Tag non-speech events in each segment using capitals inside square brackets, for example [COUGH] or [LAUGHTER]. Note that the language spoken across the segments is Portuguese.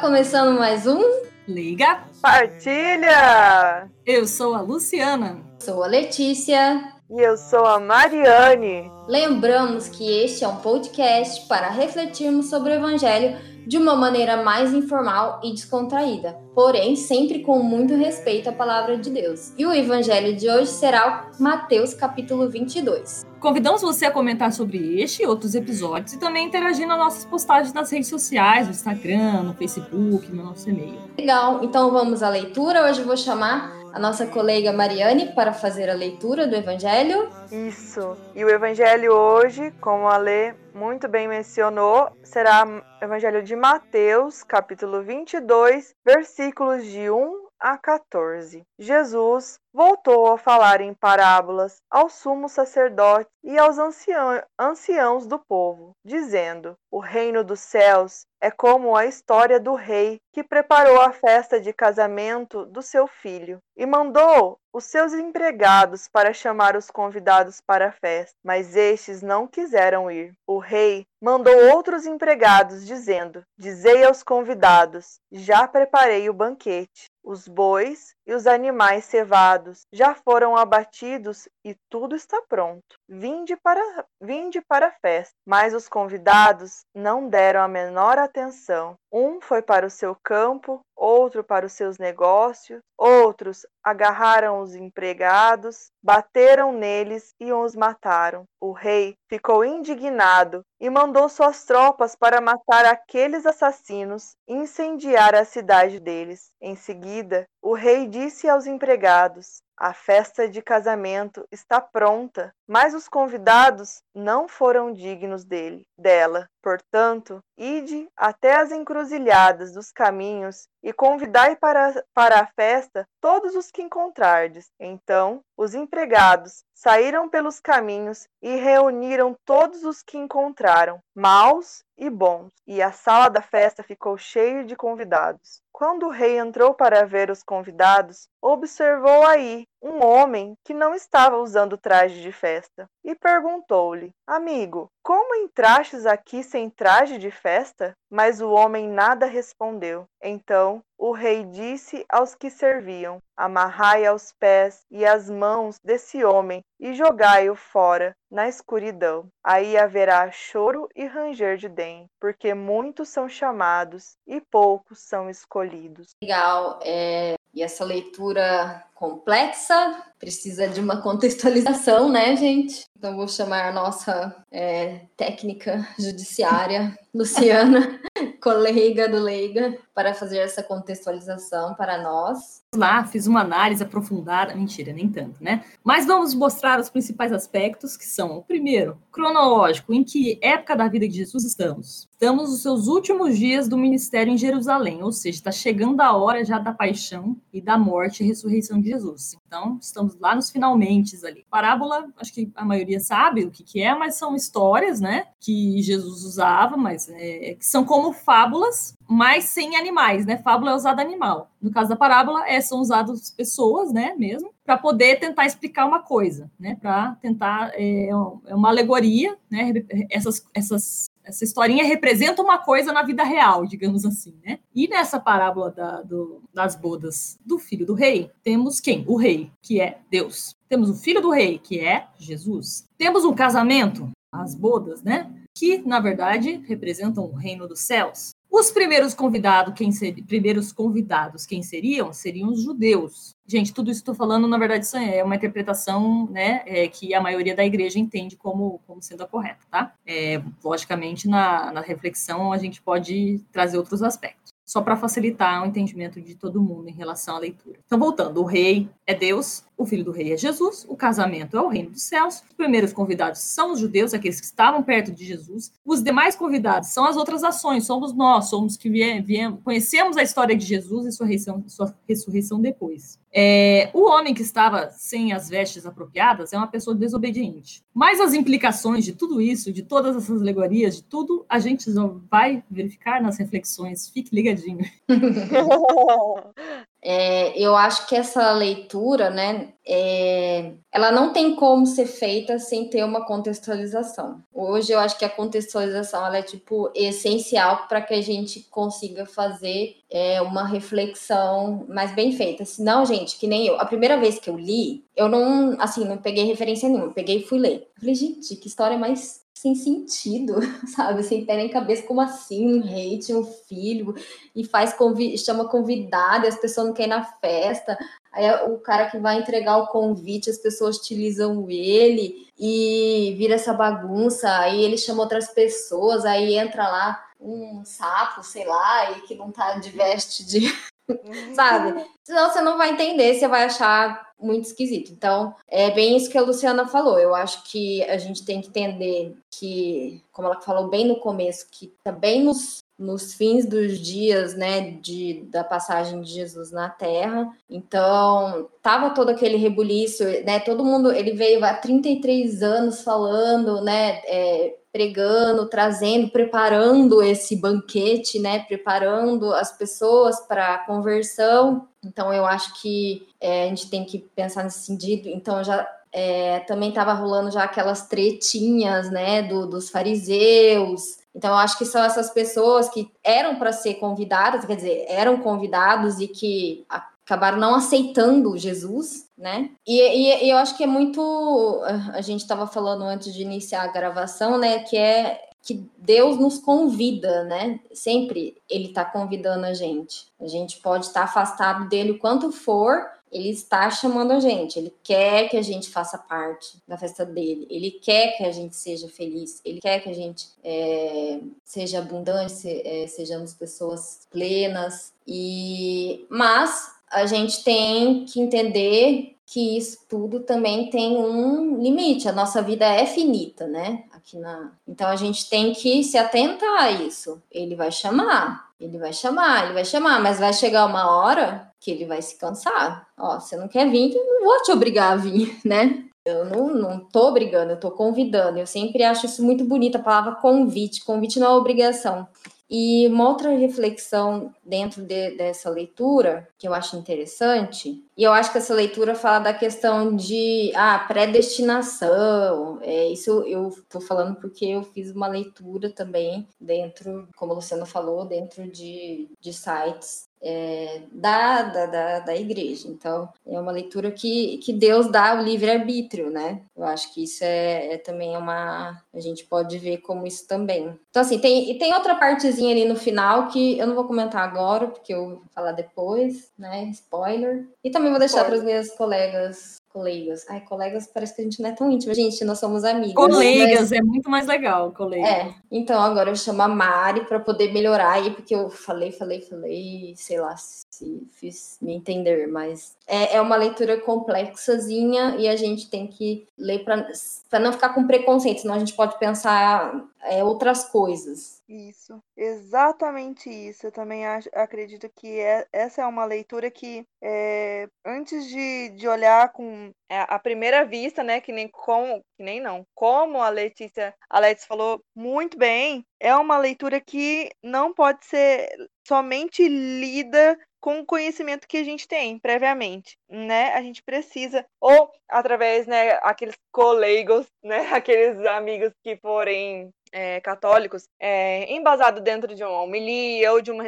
está começando mais um Liga Partilha! Eu sou a Luciana. Sou a Letícia. E eu sou a Mariane. Lembramos que este é um podcast para refletirmos sobre o Evangelho de uma maneira mais informal e descontraída, porém sempre com muito respeito à palavra de Deus. E o evangelho de hoje será Mateus capítulo 22. Convidamos você a comentar sobre este e outros episódios e também interagir nas nossas postagens nas redes sociais, no Instagram, no Facebook, no nosso e-mail. Legal, então vamos à leitura. Hoje eu vou chamar a nossa colega Mariane para fazer a leitura do Evangelho. Isso. E o Evangelho hoje, como a Lê muito bem mencionou, será o Evangelho de Mateus, capítulo 22, versículos de 1 a 14. Jesus voltou a falar em parábolas aos sumos sacerdotes e aos ancião, anciãos do povo, dizendo: O reino dos céus é como a história do rei que preparou a festa de casamento do seu filho e mandou os seus empregados para chamar os convidados para a festa, mas estes não quiseram ir. O rei mandou outros empregados, dizendo: Dizei aos convidados: Já preparei o banquete. Os bois e os animais cevados já foram abatidos e tudo está pronto. Vinde para, vinde para a festa. Mas os convidados não deram a menor atenção. Um foi para o seu campo, outro para os seus negócios, outros agarraram os empregados, bateram neles e os mataram. O rei ficou indignado e mandou suas tropas para matar aqueles assassinos e incendiar a cidade deles. Em seguida, o rei disse aos empregados: A festa de casamento está pronta, mas os convidados não foram dignos dele, dela. Portanto, ide até as encruzilhadas dos caminhos e convidai para, para a festa todos os que encontrardes. Então, os empregados saíram pelos caminhos e reuniram todos os que encontraram, maus e bons, e a sala da festa ficou cheia de convidados. Quando o rei entrou para ver os convidados, observou aí um homem que não estava usando traje de festa e perguntou-lhe: Amigo, como entrastes aqui sem traje de festa? Mas o homem nada respondeu. Então o rei disse aos que serviam: Amarrai aos pés e às mãos desse homem e jogai-o fora na escuridão. Aí haverá choro e ranger de dentes, porque muitos são chamados e poucos são escolhidos. Legal. É... E essa leitura complexa precisa de uma contextualização, né, gente? Então vou chamar a nossa é, técnica judiciária, [LAUGHS] Luciana, [LAUGHS] colega do Leiga, para fazer essa contextualização para nós. Lá, fiz uma análise aprofundada, mentira, nem tanto, né? Mas vamos mostrar os principais aspectos, que são, o primeiro, cronológico, em que época da vida de Jesus estamos? Estamos nos seus últimos dias do ministério em Jerusalém, ou seja, está chegando a hora já da paixão e da morte e ressurreição de Jesus. Então, estamos lá nos finalmente ali. Parábola, acho que a maioria sabe o que, que é, mas são histórias, né, que Jesus usava, mas é, que são como fábulas, mas sem animais, né? Fábula é usada animal. No caso da parábola, é, são usadas pessoas, né, mesmo, para poder tentar explicar uma coisa, né, para tentar, é, é uma alegoria, né, essas, essas essa historinha representa uma coisa na vida real, digamos assim, né? E nessa parábola da, do, das bodas do filho do rei, temos quem? O rei, que é Deus. Temos o filho do rei, que é Jesus. Temos um casamento, as bodas, né? Que, na verdade, representam o reino dos céus. Os primeiros convidados, quem ser, primeiros convidados, quem seriam? Seriam os judeus. Gente, tudo isso que estou falando, na verdade, é uma interpretação né, é, que a maioria da igreja entende como, como sendo a correta, tá? É, logicamente, na, na reflexão, a gente pode trazer outros aspectos só para facilitar o entendimento de todo mundo em relação à leitura. Então, voltando, o rei é Deus, o filho do rei é Jesus, o casamento é o reino dos céus, os primeiros convidados são os judeus, aqueles que estavam perto de Jesus, os demais convidados são as outras ações, somos nós, somos que viemos, conhecemos a história de Jesus e sua ressurreição, sua ressurreição depois. É, o homem que estava sem as vestes apropriadas é uma pessoa desobediente. Mas as implicações de tudo isso, de todas essas alegorias, de tudo, a gente vai verificar nas reflexões. Fique ligadinho. [LAUGHS] é, eu acho que essa leitura, né, é, ela não tem como ser feita sem ter uma contextualização. Hoje eu acho que a contextualização ela é tipo essencial para que a gente consiga fazer é, uma reflexão mais bem feita. Senão, gente, que nem eu, a primeira vez que eu li, eu não, assim, não peguei referência nenhuma, peguei e fui ler. Eu falei, gente, que história mais sem sentido, [LAUGHS] sabe? Sem pé nem cabeça, como assim? Um tinha um filho e faz convi chama convidado as pessoas não querem ir na festa. Aí é o cara que vai entregar o convite, as pessoas utilizam ele e vira essa bagunça. Aí ele chama outras pessoas, aí entra lá um sapo, sei lá, e que não tá de veste de. [LAUGHS] sabe? Senão você não vai entender, você vai achar muito esquisito. Então, é bem isso que a Luciana falou. Eu acho que a gente tem que entender que, como ela falou bem no começo, que também nos, nos fins dos dias, né, de, da passagem de Jesus na Terra. Então, tava todo aquele rebuliço, né, todo mundo, ele veio há 33 anos falando, né, é, pregando, trazendo, preparando esse banquete, né? Preparando as pessoas para a conversão. Então, eu acho que é, a gente tem que pensar nesse sentido. Então, já é, também estava rolando já aquelas tretinhas, né? Do, dos fariseus. Então, eu acho que são essas pessoas que eram para ser convidadas, quer dizer, eram convidados e que acabaram não aceitando Jesus, né? E, e, e eu acho que é muito. A gente estava falando antes de iniciar a gravação, né? Que é que Deus nos convida, né? Sempre Ele está convidando a gente. A gente pode estar tá afastado dele o quanto for, ele está chamando a gente, ele quer que a gente faça parte da festa dele, ele quer que a gente seja feliz, ele quer que a gente é, seja abundante, se, é, sejamos pessoas plenas. E mas a gente tem que entender que isso tudo também tem um limite. A nossa vida é finita, né? Aqui na... Então a gente tem que se atentar a isso. Ele vai chamar, ele vai chamar, ele vai chamar, mas vai chegar uma hora que ele vai se cansar. Ó, você não quer vir, eu não vou te obrigar a vir, [LAUGHS] né? Eu não, não tô obrigando, eu tô convidando. Eu sempre acho isso muito bonito, a palavra convite. Convite não é obrigação. E uma outra reflexão dentro de, dessa leitura que eu acho interessante, e eu acho que essa leitura fala da questão de ah, predestinação. É, isso eu estou falando porque eu fiz uma leitura também dentro, como o Luciano falou, dentro de, de sites é, da, da, da, da, igreja. Então, é uma leitura que, que Deus dá o livre-arbítrio, né? Eu acho que isso é, é, também uma. A gente pode ver como isso também. Então, assim, tem, e tem outra partezinha ali no final que eu não vou comentar agora, porque eu vou falar depois, né? Spoiler. E também vou deixar para os meus colegas colegas. Ai, colegas parece que a gente não é tão íntimo, gente, nós somos amigos. Colegas, mas... é muito mais legal, colega. É, então agora eu chamo a Mari para poder melhorar aí, porque eu falei, falei, falei, sei lá se fiz me entender, mas é, é uma leitura complexazinha e a gente tem que ler para não ficar com preconceito, senão a gente pode pensar é, outras coisas. Isso, exatamente isso. Eu também acho, acredito que é, essa é uma leitura que, é, antes de, de olhar com é, a primeira vista, né, que nem como, que nem não, como a Letícia, a Letícia falou muito bem, é uma leitura que não pode ser somente lida com o conhecimento que a gente tem previamente, né? A gente precisa ou através, né, aqueles colegas, né, [LAUGHS] aqueles amigos que forem é, católicos, é, embasado dentro de uma homilia ou de uma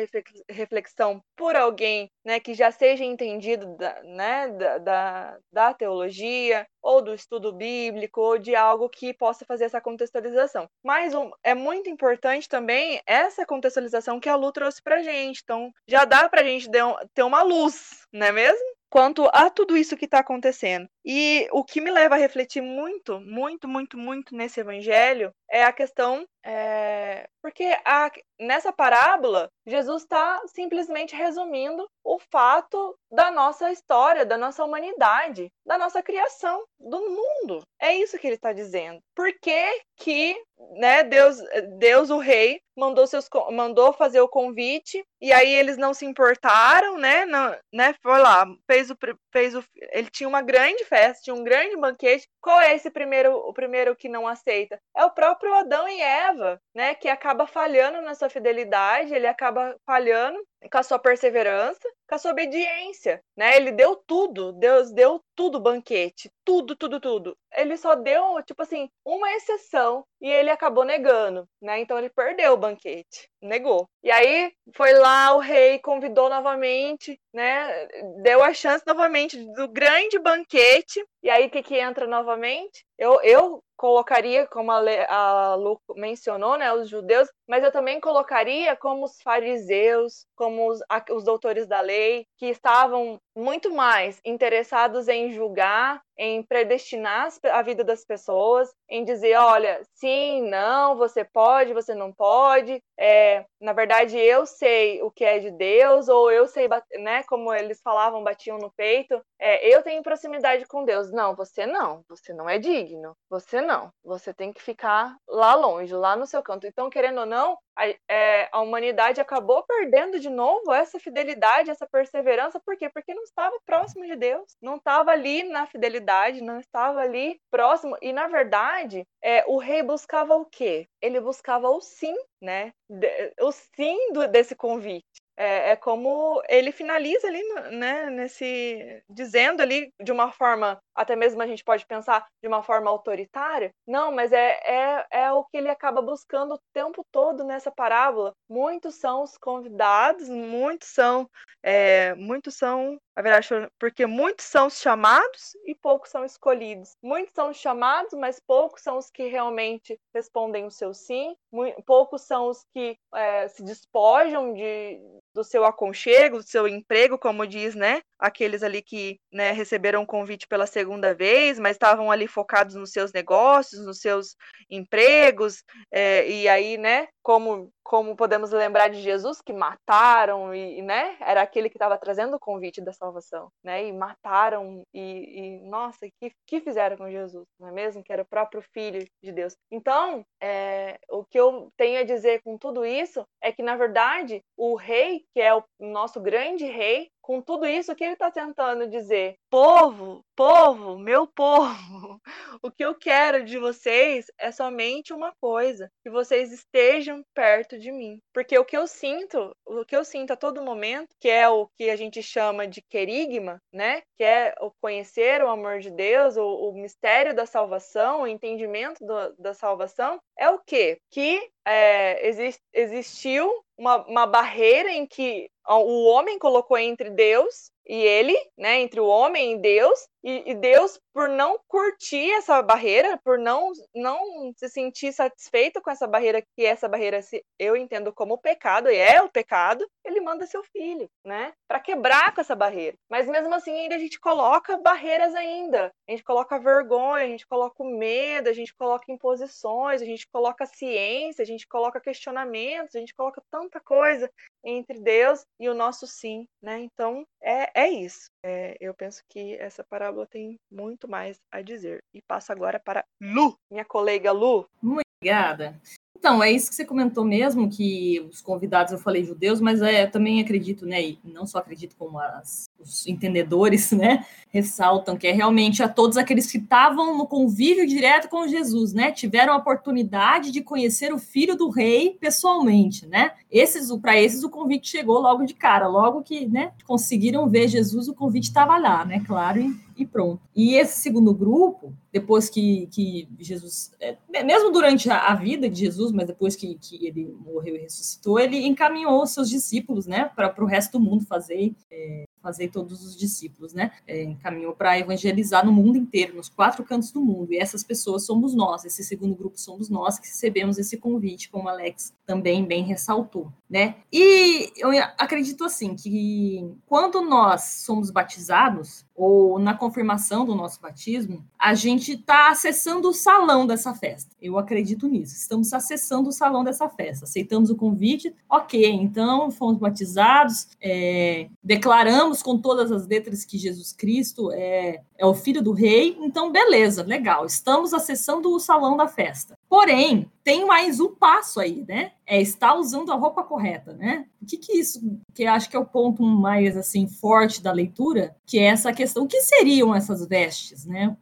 reflexão por alguém né, que já seja entendido da, né, da, da, da, teologia ou do estudo bíblico ou de algo que possa fazer essa contextualização. Mas um, é muito importante também essa contextualização que a Lu trouxe para gente. Então, já dá para a gente ter uma luz, não é mesmo? Quanto a tudo isso que está acontecendo. E o que me leva a refletir muito, muito, muito, muito nesse evangelho é a questão. É... Porque a... nessa parábola, Jesus está simplesmente resumindo o fato da nossa história, da nossa humanidade, da nossa criação, do mundo. É isso que ele está dizendo. Por que, que né, Deus, Deus, o rei, mandou, seus, mandou fazer o convite e aí eles não se importaram, né? Não, né foi lá, fez o, fez o. Ele tinha uma grande festa, tinha um grande banquete. Qual é esse primeiro, o primeiro que não aceita? É o próprio Adão e Eva, né? Que acaba falhando na sua fidelidade, ele acaba falhando com a sua perseverança, com a sua obediência, né? Ele deu tudo, Deus deu tudo banquete, tudo, tudo, tudo. Ele só deu, tipo assim, uma exceção e ele acabou negando, né? Então ele perdeu o banquete, negou. E aí foi lá o rei convidou novamente, né? Deu a chance novamente do grande banquete. E aí o que que entra novamente? Eu, eu colocaria, como a, a Lu mencionou, né, os judeus, mas eu também colocaria como os fariseus, como os, os doutores da lei, que estavam muito mais interessados em julgar, em predestinar a vida das pessoas, em dizer, olha, sim, não, você pode, você não pode. É, na verdade, eu sei o que é de Deus, ou eu sei, né, como eles falavam, batiam no peito, é, eu tenho proximidade com Deus. Não, você não, você não é digno, você não, você tem que ficar lá longe, lá no seu canto. Então, querendo ou não, a, é, a humanidade acabou perdendo de novo essa fidelidade, essa perseverança, por quê? Porque não estava próximo de Deus, não estava ali na fidelidade, não estava ali próximo, e na verdade, é, o rei buscava o quê? Ele buscava o sim, né? O sim do, desse convite. É, é, como ele finaliza ali, né, nesse dizendo ali de uma forma, até mesmo a gente pode pensar de uma forma autoritária. Não, mas é, é, é o que ele acaba buscando o tempo todo nessa parábola. Muitos são os convidados, muitos são, é, muitos são, a verdade, porque muitos são os chamados e poucos são escolhidos. Muitos são os chamados, mas poucos são os que realmente respondem o seu sim. poucos são os que é, se despojam de do seu aconchego, do seu emprego, como diz, né? Aqueles ali que né, receberam o convite pela segunda vez, mas estavam ali focados nos seus negócios, nos seus empregos, é, e aí, né? Como, como podemos lembrar de Jesus que mataram e, né? Era aquele que estava trazendo o convite da salvação, né? E mataram e, e nossa, que que fizeram com Jesus, não é mesmo? Que era o próprio Filho de Deus. Então, é, o que eu tenho a dizer com tudo isso é que na verdade o rei que é o nosso grande rei, com tudo isso, o que ele está tentando dizer? Povo, povo, meu povo, [LAUGHS] o que eu quero de vocês é somente uma coisa: que vocês estejam perto de mim. Porque o que eu sinto, o que eu sinto a todo momento, que é o que a gente chama de querigma, né? Que é o conhecer o amor de Deus, o, o mistério da salvação, o entendimento do, da salvação, é o quê? Que é, exist, existiu uma, uma barreira em que o homem colocou entre Deus e ele, né, entre o homem e Deus, e, e, Deus, por não curtir essa barreira, por não, não se sentir satisfeito com essa barreira, que essa barreira eu entendo como pecado, e é o pecado, ele manda seu filho, né, para quebrar com essa barreira. Mas mesmo assim, ainda a gente coloca barreiras ainda. A gente coloca vergonha, a gente coloca medo, a gente coloca imposições, a gente coloca ciência, a gente coloca questionamentos, a gente coloca tanta coisa entre Deus e o nosso sim, né? Então, é, é isso. É, eu penso que essa parábola tem muito mais a dizer. E passo agora para Lu, minha colega Lu. Muito obrigada. Então, é isso que você comentou mesmo, que os convidados, eu falei judeus, mas é, também acredito, né, e não só acredito como as, os entendedores, né, ressaltam que é realmente a todos aqueles que estavam no convívio direto com Jesus, né, tiveram a oportunidade de conhecer o filho do rei pessoalmente, né, esses, para esses o convite chegou logo de cara, logo que, né, conseguiram ver Jesus, o convite estava lá, né, claro, e e pronto. E esse segundo grupo, depois que, que Jesus, é, mesmo durante a, a, vida de Jesus, mas depois que, que ele morreu e ressuscitou, ele encaminhou seus discípulos, né, para o resto do mundo fazer é, fazer todos os discípulos, né? É, encaminhou para evangelizar no mundo inteiro, nos quatro cantos do mundo. E essas pessoas somos nós, esse segundo grupo somos nós que recebemos esse convite, como Alex também bem ressaltou, né? E eu acredito assim que quando nós somos batizados ou na confirmação do nosso batismo, a gente está acessando o salão dessa festa. Eu acredito nisso. Estamos acessando o salão dessa festa. Aceitamos o convite, ok. Então fomos batizados, é, declaramos com todas as letras que Jesus Cristo é, é o filho do rei, então beleza, legal, estamos acessando o salão da festa. Porém, tem mais um passo aí, né? É estar usando a roupa correta, né? O que que isso, que acho que é o ponto mais assim forte da leitura, que é essa questão, o que seriam essas vestes, né?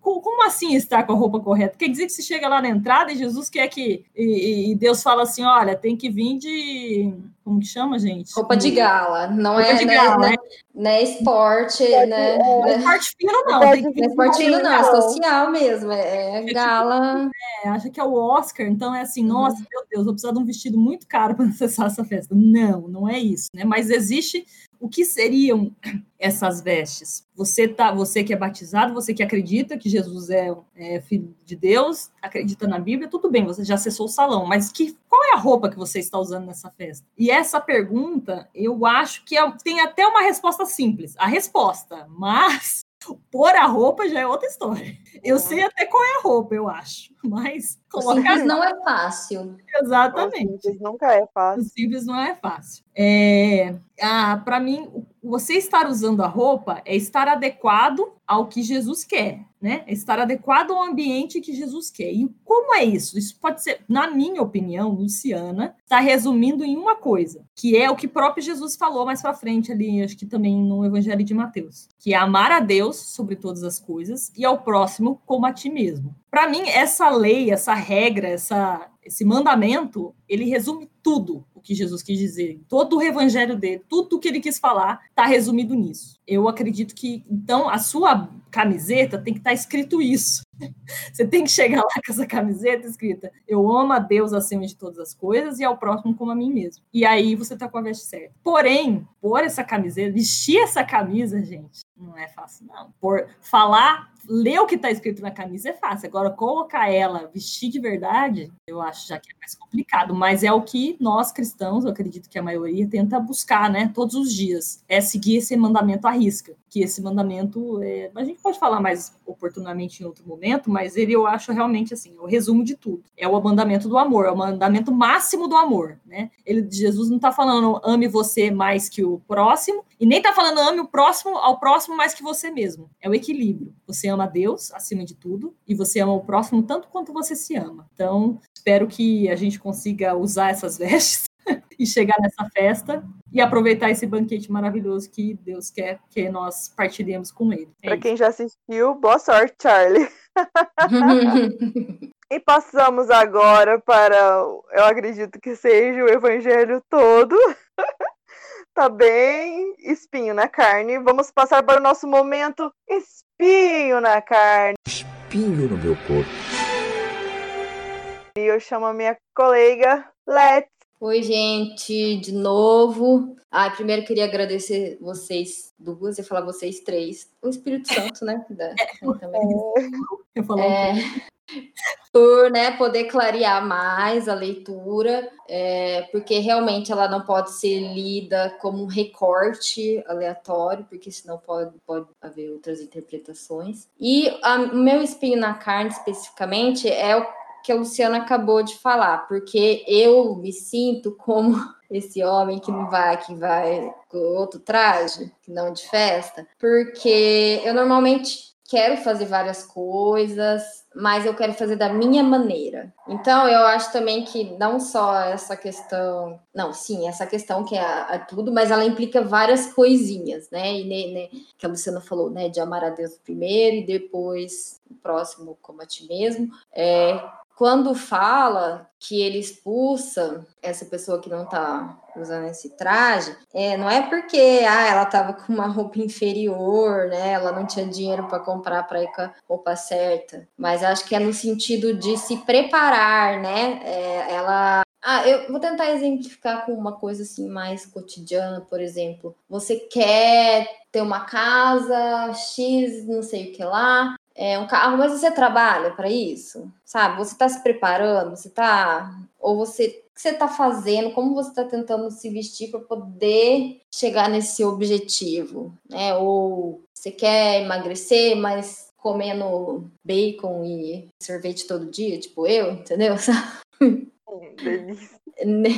Como assim estar com a roupa correta? Quer dizer que você chega lá na entrada e Jesus quer que e, e Deus fala assim, olha, tem que vir de como que chama, gente? Roupa de gala, não Roupa é, de né, gala, né, né, esporte, né? Não é né, esporte fino, não. Não é esportivo, não, é social mesmo, é tipo, gala. É, acha que é o Oscar, então é assim, Uhum. nossa, meu Deus, vou precisar de um vestido muito caro para [LAUGHS] acessar essa festa. Não, não é isso, né? Mas existe o que seriam essas vestes? Você tá, você que é batizado, você que acredita que Jesus é, é filho de Deus, acredita na Bíblia, tudo bem, você já acessou o salão, mas que qual é a roupa que você está usando nessa festa? E essa pergunta, eu acho que é- tem até uma resposta simples, a resposta, mas pôr a roupa já é outra história. Eu sei até qual é a roupa, eu acho, mas O colocar simples não é fácil. exatamente. Simples nunca é O fácil. simples não é fácil. É, ah, para mim, o- você estar usando a roupa é estar adequado ao que Jesus quer, né? Estar adequado ao ambiente que Jesus quer. E como é isso? Isso pode ser, na minha opinião, Luciana, está resumindo em uma coisa, que é o que próprio Jesus falou mais para frente ali, acho que também no Evangelho de Mateus, que é amar a Deus sobre todas as coisas e ao próximo como a ti mesmo. Para mim, essa lei, essa regra, essa, esse mandamento, ele resume tudo que Jesus quis dizer. Todo o evangelho dele, tudo o que ele quis falar, está resumido nisso. Eu acredito que, então, a sua camiseta tem que estar escrito isso. [LAUGHS] Você tem que chegar lá com essa camiseta escrita: Eu amo a Deus acima de todas as coisas e ao próximo como a mim mesmo. E aí você tá com a veste certa. Porém, pôr essa camiseta, vestir essa camisa, gente, não é fácil, não. Por falar, ler o que tá escrito na camisa é fácil. Agora, colocar ela, vestir de verdade, eu acho já que é mais complicado. Mas é o que nós cristãos, eu acredito que a maioria, tenta buscar, né, todos os dias. É seguir esse mandamento à risca. Que esse mandamento, é... a gente pode falar mais oportunamente em outro momento, mas ele eu acho realmente assim, é o resumo de tudo. É o mandamento do amor, é o mandamento máximo do amor, né? Ele, Jesus não está falando ame você mais que o próximo, e nem está falando ame o próximo ao próximo mais que você mesmo. É o equilíbrio. Você ama Deus acima de tudo, e você ama o próximo tanto quanto você se ama. Então, espero que a gente consiga usar essas [LAUGHS] vestes e chegar nessa festa e aproveitar esse banquete maravilhoso que Deus quer que nós partilhemos com Ele. É Pra isso. quem já assistiu, boa sorte, Charlie. [LAUGHS] E passamos agora para, o- eu acredito que seja o evangelho todo. [LAUGHS] tá bem espinho na carne. Vamos passar para o nosso momento espinho na carne. espinho no meu corpo. E eu chamo a minha colega Let's. Oi, gente, de novo. Ah, primeiro queria agradecer vocês duas e falar vocês três. O Espírito Santo, né? que dá- também. Eu falo, É, por né, poder clarear mais a leitura, é, porque realmente ela não pode ser lida como um recorte aleatório, porque senão pode, pode haver outras interpretações. E o meu espinho na carne, especificamente, é o que a Luciana acabou de falar, porque eu me sinto como [LAUGHS] esse homem que não vai, que vai com outro traje, que não de festa, porque eu normalmente quero fazer várias coisas, mas eu quero fazer da minha maneira. Então, eu acho também que não só essa questão, não, sim, essa questão que é, a tudo, mas ela implica várias coisinhas, né? E ne- que a Luciana falou, né, de amar a Deus primeiro e depois o próximo como a ti mesmo. É, quando fala que ele expulsa essa pessoa que não tá usando esse traje, é, não é porque ah, ela tava com uma roupa inferior, né? Ela não tinha dinheiro para comprar para ir com a roupa certa, mas acho que é no sentido de se preparar, né? É, ela ah, eu vou tentar exemplificar com uma coisa assim mais cotidiana, por exemplo. Você quer ter uma casa X, não sei o que lá, é um carro, mas você trabalha para isso, sabe? Você está se preparando, você está ou você o que você está fazendo, como você está tentando se vestir para poder chegar nesse objetivo, né? Ou você quer emagrecer, mas comendo bacon e sorvete todo dia, tipo eu, [LAUGHS] entendeu?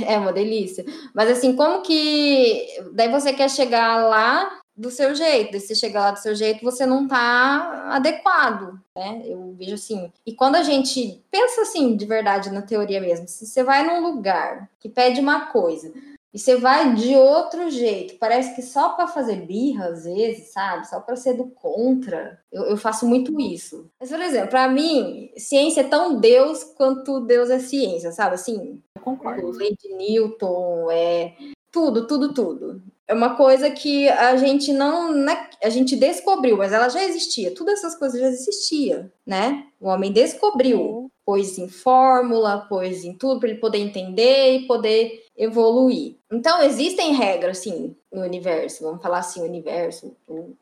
É uma delícia. Mas assim, como que. Daí você quer chegar lá do seu jeito. Daí você chegar lá do seu jeito, você não tá adequado, né? Eu vejo assim. E quando a gente pensa assim, de verdade, na teoria mesmo, se você vai num lugar que pede uma coisa. E você vai de outro jeito, parece que só para fazer birra, às vezes, sabe? Só para ser do contra. Eu, eu faço muito isso. Mas, por exemplo, para mim, ciência é tão Deus quanto Deus é ciência, sabe? Assim, eu concordo. o Lady Newton, é, Tudo, tudo, tudo. É uma coisa que a gente não, né, a gente descobriu, mas ela já existia. Todas essas coisas já existiam, né? O homem descobriu, pôs em fórmula, pôs em tudo para ele poder entender e poder evoluir. Então existem regras, sim, no universo. Vamos falar assim, universo,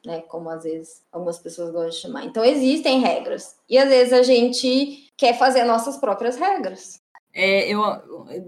né? Como às vezes algumas pessoas gostam de chamar. Então existem regras e às vezes a gente quer fazer nossas próprias regras. É, eu,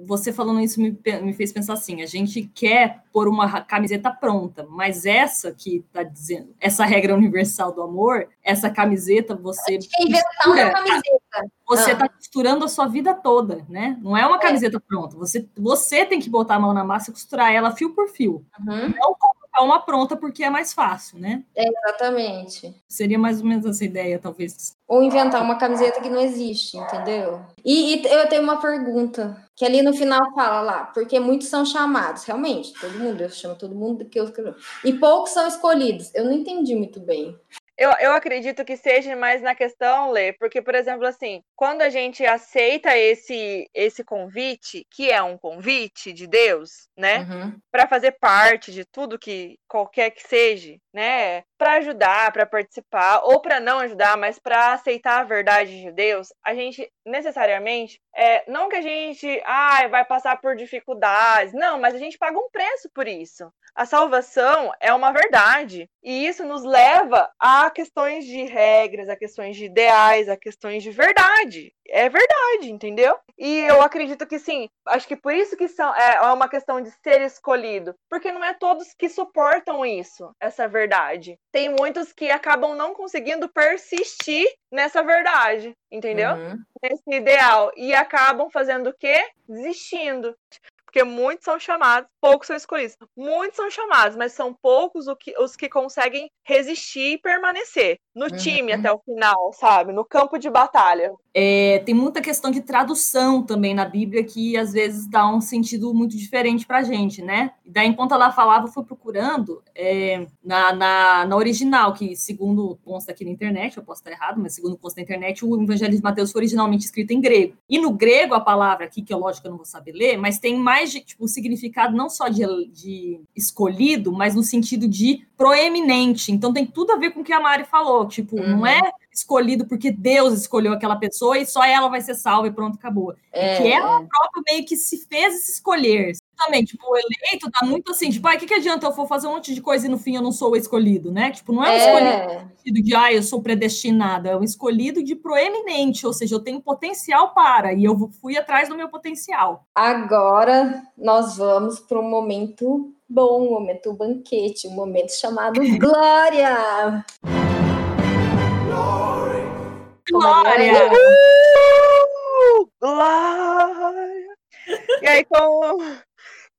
você falando isso me, me, fez pensar assim: a gente quer pôr uma camiseta pronta, mas essa que está dizendo, essa regra universal do amor, essa camiseta você. Inventar uma camiseta. Você está ah. costurando a sua vida toda, né? Não é uma é. camiseta pronta. Você, você tem que botar a mão na massa e costurar ela fio por fio. Uhum. Não colocar uma pronta porque é mais fácil, né? É, exatamente. Seria mais ou menos essa ideia, talvez. Ou inventar uma camiseta que não existe, entendeu? E, e eu tenho uma pergunta, que ali no final fala lá, porque muitos são chamados, realmente, todo mundo, eu chamo todo mundo que eu escrevo. E poucos são escolhidos. Eu não entendi muito bem. Eu, eu acredito que seja mais na questão, Lê, porque, por exemplo, assim, quando a gente aceita esse, esse convite, que é um convite de Deus, né, uhum. para fazer parte de tudo que qualquer que seja, né, para ajudar, para participar, ou para não ajudar, mas para aceitar a verdade de Deus, a gente necessariamente, é, não que a gente ah, vai passar por dificuldades, não, mas a gente paga um preço por isso. A salvação é uma verdade. E isso nos leva a questões de regras, a questões de ideais, a questões de verdade. É verdade, entendeu? E eu acredito que sim. Acho que por isso que são, é, é uma questão de ser escolhido. Porque não é todos que suportam isso, essa verdade. Tem muitos que acabam não conseguindo persistir nessa verdade, entendeu? Uhum. Nesse ideal. E acabam fazendo o quê? Desistindo. Porque muitos são chamados, poucos são escolhidos. Muitos são chamados, mas são poucos os que, os que conseguem resistir e permanecer no uhum. time até o final, sabe? No campo de batalha. É, tem muita questão de tradução também na Bíblia que às vezes dá um sentido muito diferente para a gente, né? E daí, enquanto ela falava, eu fui procurando é, na, na, na, original, que segundo consta aqui na internet, eu posso estar errado, mas segundo consta na internet, o Evangelho de Mateus foi originalmente escrito em grego. E no grego, a palavra aqui, que é lógico que eu não vou saber ler, mas tem mais de, tipo, significado não só de, de escolhido, mas no sentido de proeminente. Então tem tudo a ver com o que a Mari falou. Tipo, uhum. não é escolhido porque Deus escolheu aquela pessoa e só ela vai ser salva e pronto, acabou. É, que ela própria meio que se fez se escolher. Também, tipo, o eleito tá muito assim, tipo, o que, que adianta eu for fazer um monte de coisa e no fim eu não sou o escolhido, né? Tipo, não é um é. escolhido de, ah, eu sou predestinada, é um escolhido de proeminente, ou seja, eu tenho potencial para, e eu fui atrás do meu potencial. Agora nós vamos para um momento bom, um momento banquete, um momento chamado [LAUGHS] Glória! Glória! Glória! E aí, como,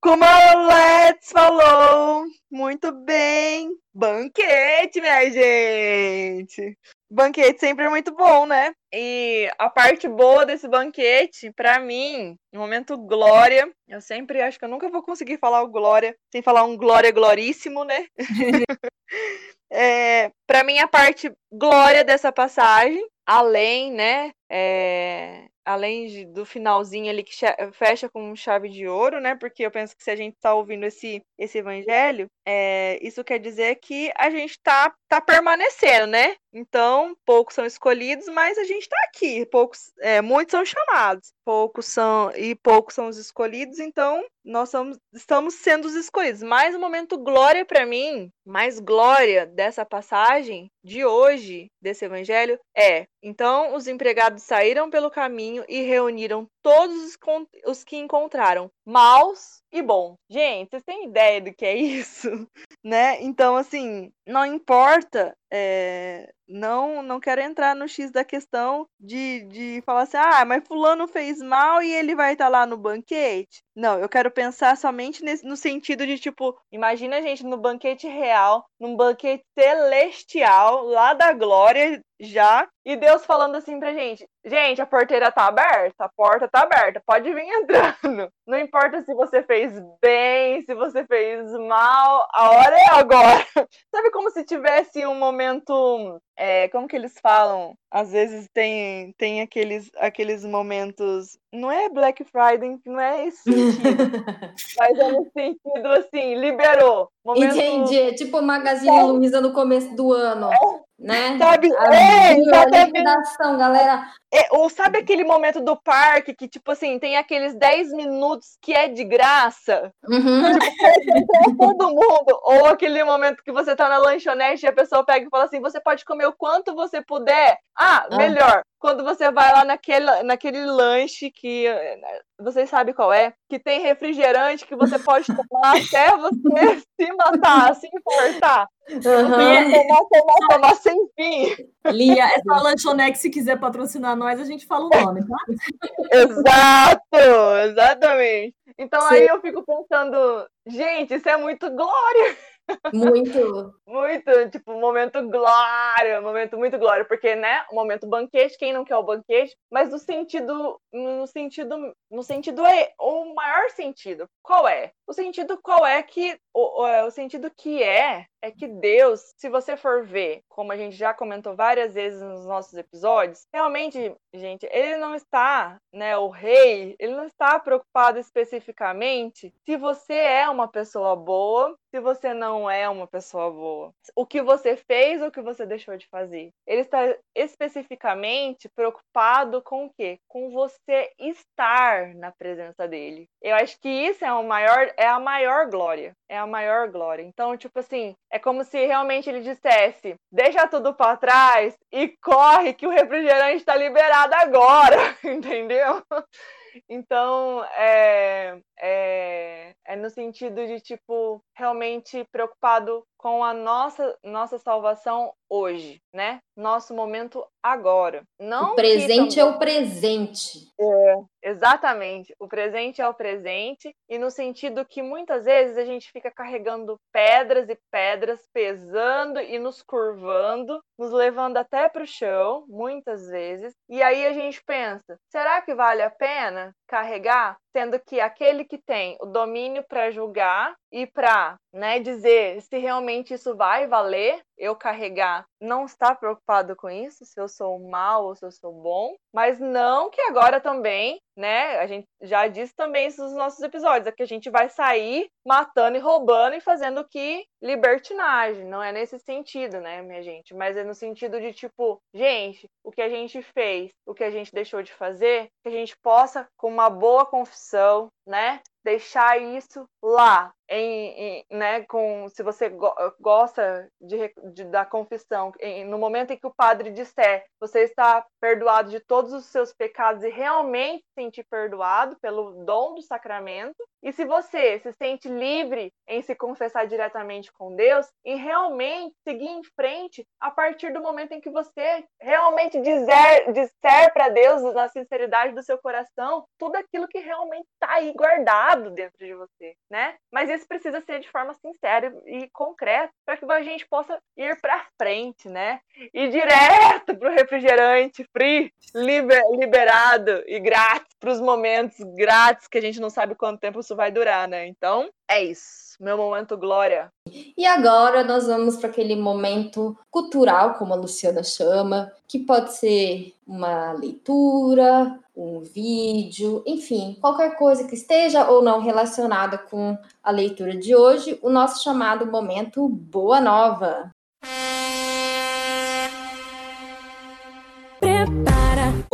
como a Let's falou, muito bem, banquete, minha gente! Banquete sempre é muito bom, né? E a parte boa desse banquete, para mim, no momento glória, eu sempre acho que eu nunca vou conseguir falar o glória sem falar um glória gloríssimo, né? [LAUGHS] [LAUGHS] é, para mim, a parte glória dessa passagem, além, né? É, além de, do finalzinho ali que fecha com chave de ouro, né? Porque eu penso que se a gente está ouvindo esse, esse evangelho, é, isso quer dizer que a gente está tá permanecendo, né? Então, poucos são escolhidos, mas a gente está aqui. Poucos, é, muitos são chamados, poucos são e poucos são os escolhidos. Então, nós somos, estamos sendo os escolhidos. Mais um momento glória para mim, mais glória dessa passagem de hoje desse evangelho é. Então, os empregados saíram pelo caminho e reuniram todos os que encontraram, maus e bom. Gente, vocês têm ideia do que é isso? [LAUGHS] né? Então, assim, não importa, é, não não quero entrar no X da questão de, de falar assim, ah, mas fulano fez mal e ele vai estar tá lá no banquete. Não, eu quero pensar somente nesse, no sentido de, tipo, imagina a gente no banquete real, num banquete celestial, lá da glória, já. E Deus falando assim pra gente: gente, a porteira tá aberta, a porta tá aberta, pode vir entrando. [LAUGHS] Não importa se você fez bem, se você fez mal, a hora é agora. [LAUGHS] Sabe como se tivesse um momento. É, como que eles falam? Às vezes tem, tem aqueles, aqueles momentos. Não é Black Friday, não é esse sentido. [LAUGHS] mas é no sentido assim, liberou. Momento... Entendi. É tipo Magazine Luiza no começo do ano. É né? Sabe? A é, liquidação, galera. É, ou sabe aquele momento do parque que, tipo assim, tem aqueles 10 minutos que é de graça? Uhum. Tipo, [LAUGHS] todo mundo. Ou aquele momento que você tá na lanchonete e a pessoa pega e fala assim: você pode comer o quanto você puder. Ah, ah. melhor. Quando você vai lá naquele, naquele lanche que vocês sabem qual é, que tem refrigerante que você pode tomar até você [LAUGHS] se matar, se importar. Uhum. Tomar, tomar, tomar sem fim. Lia, essa lanchonete, se quiser patrocinar nós, a gente fala o nome, tá? Exato, exatamente. Então Sim. aí eu fico pensando, gente, isso é muito glória. Muito. muito, tipo, momento glória, momento muito glória, porque, né, o momento banquete, quem não quer o banquete, mas no sentido, no sentido, no sentido é o maior sentido. Qual é? O sentido qual é que o, é, o sentido que é é que Deus, se você for ver, como a gente já comentou várias vezes nos nossos episódios, realmente, gente, ele não está, né, o rei, ele não está preocupado especificamente se você é uma pessoa boa, se você não é uma pessoa boa. O que você fez ou o que você deixou de fazer. Ele está especificamente preocupado com o quê? Com você estar na presença dele. Eu acho que isso é o maior, é a maior glória. É a maior glória. Então, tipo assim, é como se realmente ele dissesse: deixa tudo para trás e corre que o refrigerante está liberado agora, [LAUGHS] entendeu? Então, é, é, é, no sentido de, tipo, realmente preocupado com a nossa, nossa salvação hoje, né? Nosso momento agora. Não o presente é o presente. É, exatamente. O presente é o presente, e no sentido que muitas vezes a gente fica carregando pedras e pedras, pesando e nos curvando, nos levando até para o chão, muitas vezes. E aí a gente pensa: será que vale a pena carregar? Sendo que aquele que tem o domínio para julgar e para né, dizer se realmente isso vai valer eu carregar, não está preocupado com isso, se eu sou mal ou se eu sou bom, mas não que agora também, né, a gente já disse também isso nos nossos episódios, é que a gente vai sair matando e roubando e fazendo que libertinagem, não é nesse sentido, né, minha gente, mas é no sentido de tipo, gente, o que a gente fez, o que a gente deixou de fazer, que a gente possa com uma boa confissão, né, deixar isso lá, em, em, né, com, se você go gosta de, de, da confissão, em, no momento em que o padre disser você está perdoado de todos os seus pecados e realmente se sentir perdoado pelo dom do sacramento, e se você se sente livre em se confessar diretamente com Deus e realmente seguir em frente a partir do momento em que você realmente dizer, disser para Deus, na sinceridade do seu coração, tudo aquilo que realmente está aí guardado dentro de você, né? Mas isso precisa ser de forma sincera e concreta para que a gente possa ir para frente, né? Ir direto para o refrigerante free, liber, liberado e grátis para os momentos grátis que a gente não sabe quanto tempo isso vai durar, né? Então, é isso. Meu momento glória. E agora nós vamos para aquele momento cultural, como a Luciana chama, que pode ser uma leitura, um vídeo, enfim, qualquer coisa que esteja ou não relacionada com a leitura de hoje, o nosso chamado momento Boa Nova.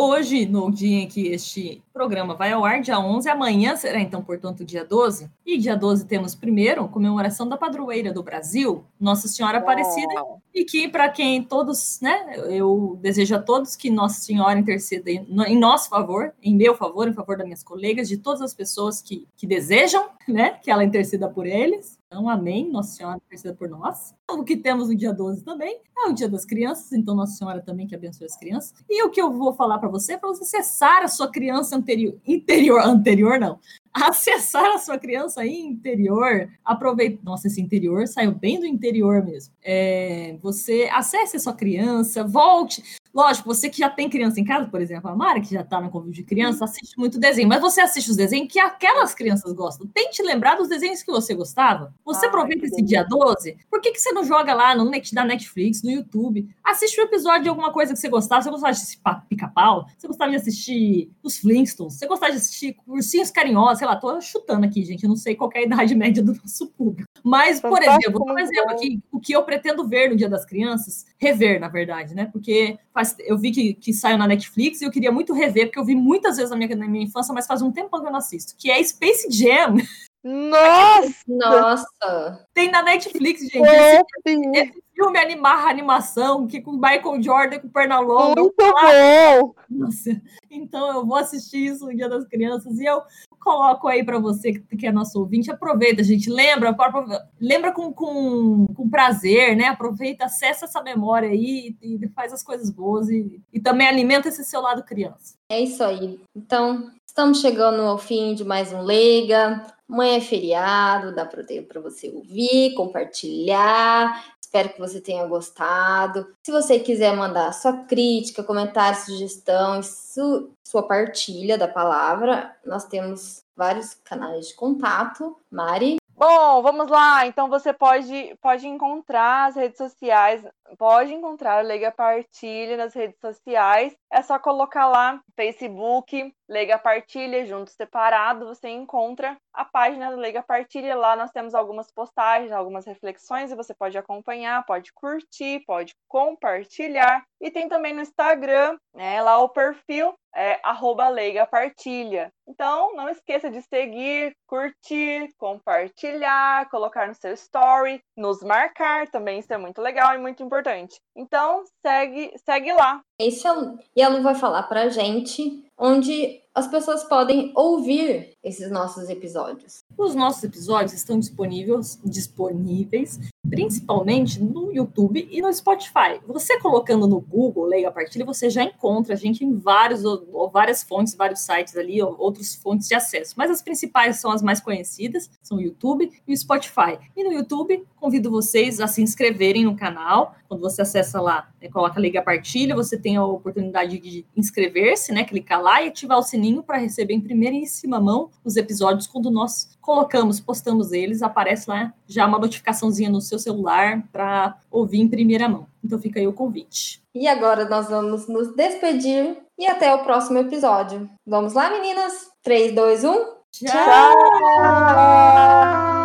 Hoje, no dia em que este programa vai ao ar, dia 11, amanhã será então, portanto, dia 12. E dia 12 temos primeiro comemoração da padroeira do Brasil, Nossa Senhora Aparecida, e que para quem todos, né, eu desejo a todos que Nossa Senhora interceda em nosso favor, em meu favor, em favor das minhas colegas, de todas as pessoas que, que desejam, né, que ela interceda por eles. Então, amém. Nossa Senhora interceda por nós. O que temos no dia 12 também é o dia das crianças, então Nossa Senhora também que abençoe as crianças. E o que eu vou falar para você é para você cessar a sua criança anterior, interior, anterior não, acessar a sua criança interior, aproveita. Nossa, esse interior saiu bem do interior mesmo. É, você acesse a sua criança, volte. Lógico, você que já tem criança em casa, por exemplo, a Mari, que já está no convívio de criança, assiste muito desenho, mas você assiste os desenhos que aquelas crianças gostam. Tente lembrar dos desenhos que você gostava. Você ah, aproveita esse dia 12, por que, que você não joga lá no net da Netflix, no YouTube? Assiste um episódio de alguma coisa que você gostava. Você gostava de assistir pica-pau? Você gostava de assistir os Flintstones? Você gostava de assistir Ursinhos Carinhosos? Sei lá, tô chutando aqui, gente. Eu não sei qual é a idade [LAUGHS] média do nosso público. Mas, por exemplo, por exemplo aqui, o que eu pretendo ver no Dia das Crianças, rever, na verdade, né? Porque eu vi que, que saiu na Netflix e eu queria muito rever, porque eu vi muitas vezes na minha, na minha infância, mas faz um tempo que eu não assisto, que é Space Jam. [LAUGHS] Nossa! Nossa! Tem na Netflix, gente. Esse, esse, filme animar animação, que com Michael Jordan com perna longa. Muito bom! Nossa, então eu vou assistir isso no Dia das Crianças e eu coloco aí para você que é nosso ouvinte. Aproveita, gente. Lembra, lembra com, com, com prazer, né? Aproveita, acessa essa memória aí e faz as coisas boas e, e também alimenta esse seu lado criança. É isso aí. Então, estamos chegando ao fim de mais um Leiga. Amanhã é feriado, dá para você ouvir, compartilhar. Espero que você tenha gostado. Se você quiser mandar sua crítica, comentário, sugestão, su sua partilha da palavra, nós temos vários canais de contato. Mari? Bom, vamos lá. Então você pode, pode encontrar as redes sociais, pode encontrar o Lega Partilha nas redes sociais. É só colocar lá Facebook, Lega Partilha, junto separado, você encontra a página do Lega Partilha. Lá nós temos algumas postagens, algumas reflexões e você pode acompanhar, pode curtir, pode compartilhar. E tem também no Instagram, né, lá o perfil é arroba Leiga Partilha. Então, não esqueça de seguir, curtir, compartilhar, colocar no seu story, nos marcar também, isso é muito legal e muito importante. Então, segue, segue lá. Esse é, e a Lu vai falar pra gente onde as pessoas podem ouvir esses nossos episódios. Os nossos episódios estão disponíveis, disponíveis principalmente no YouTube e no Spotify. Você colocando no Google Leia Partilha, você já encontra a gente em vários, ou, várias fontes, vários sites ali, ou outras fontes de acesso. Mas as principais são as mais conhecidas, são o YouTube e o Spotify. E no YouTube, convido vocês a se inscreverem no canal. Quando você acessa lá, né, coloca Liga Partilha, você tem a oportunidade de inscrever-se, né, clicar lá e ativar o sininho para receber em primeiríssima mão os episódios quando nós colocamos, postamos eles, aparece lá já uma notificaçãozinha no seu celular para ouvir em primeira mão. Então fica aí o convite. E agora nós vamos nos despedir e até o próximo episódio. Vamos lá, meninas? 3, 2, 1. Tchau! Tchau!